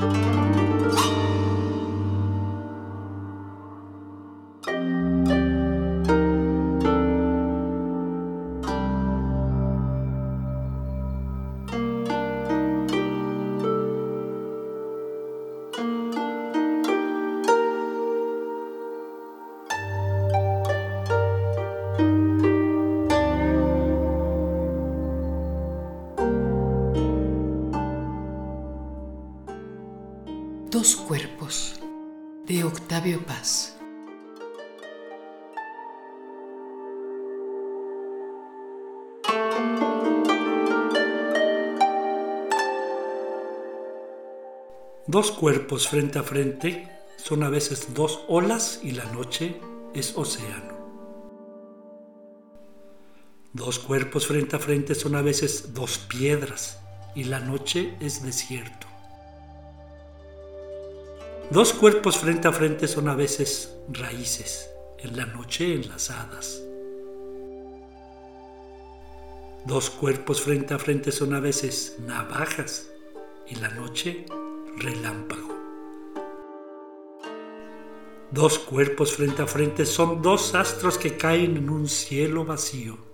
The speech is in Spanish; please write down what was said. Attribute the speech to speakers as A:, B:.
A: Música Dos cuerpos de Octavio Paz.
B: Dos cuerpos frente a frente son a veces dos olas y la noche es océano. Dos cuerpos frente a frente son a veces dos piedras y la noche es desierto. Dos cuerpos frente a frente son a veces raíces, en la noche enlazadas. Dos cuerpos frente a frente son a veces navajas, y la noche relámpago. Dos cuerpos frente a frente son dos astros que caen en un cielo vacío.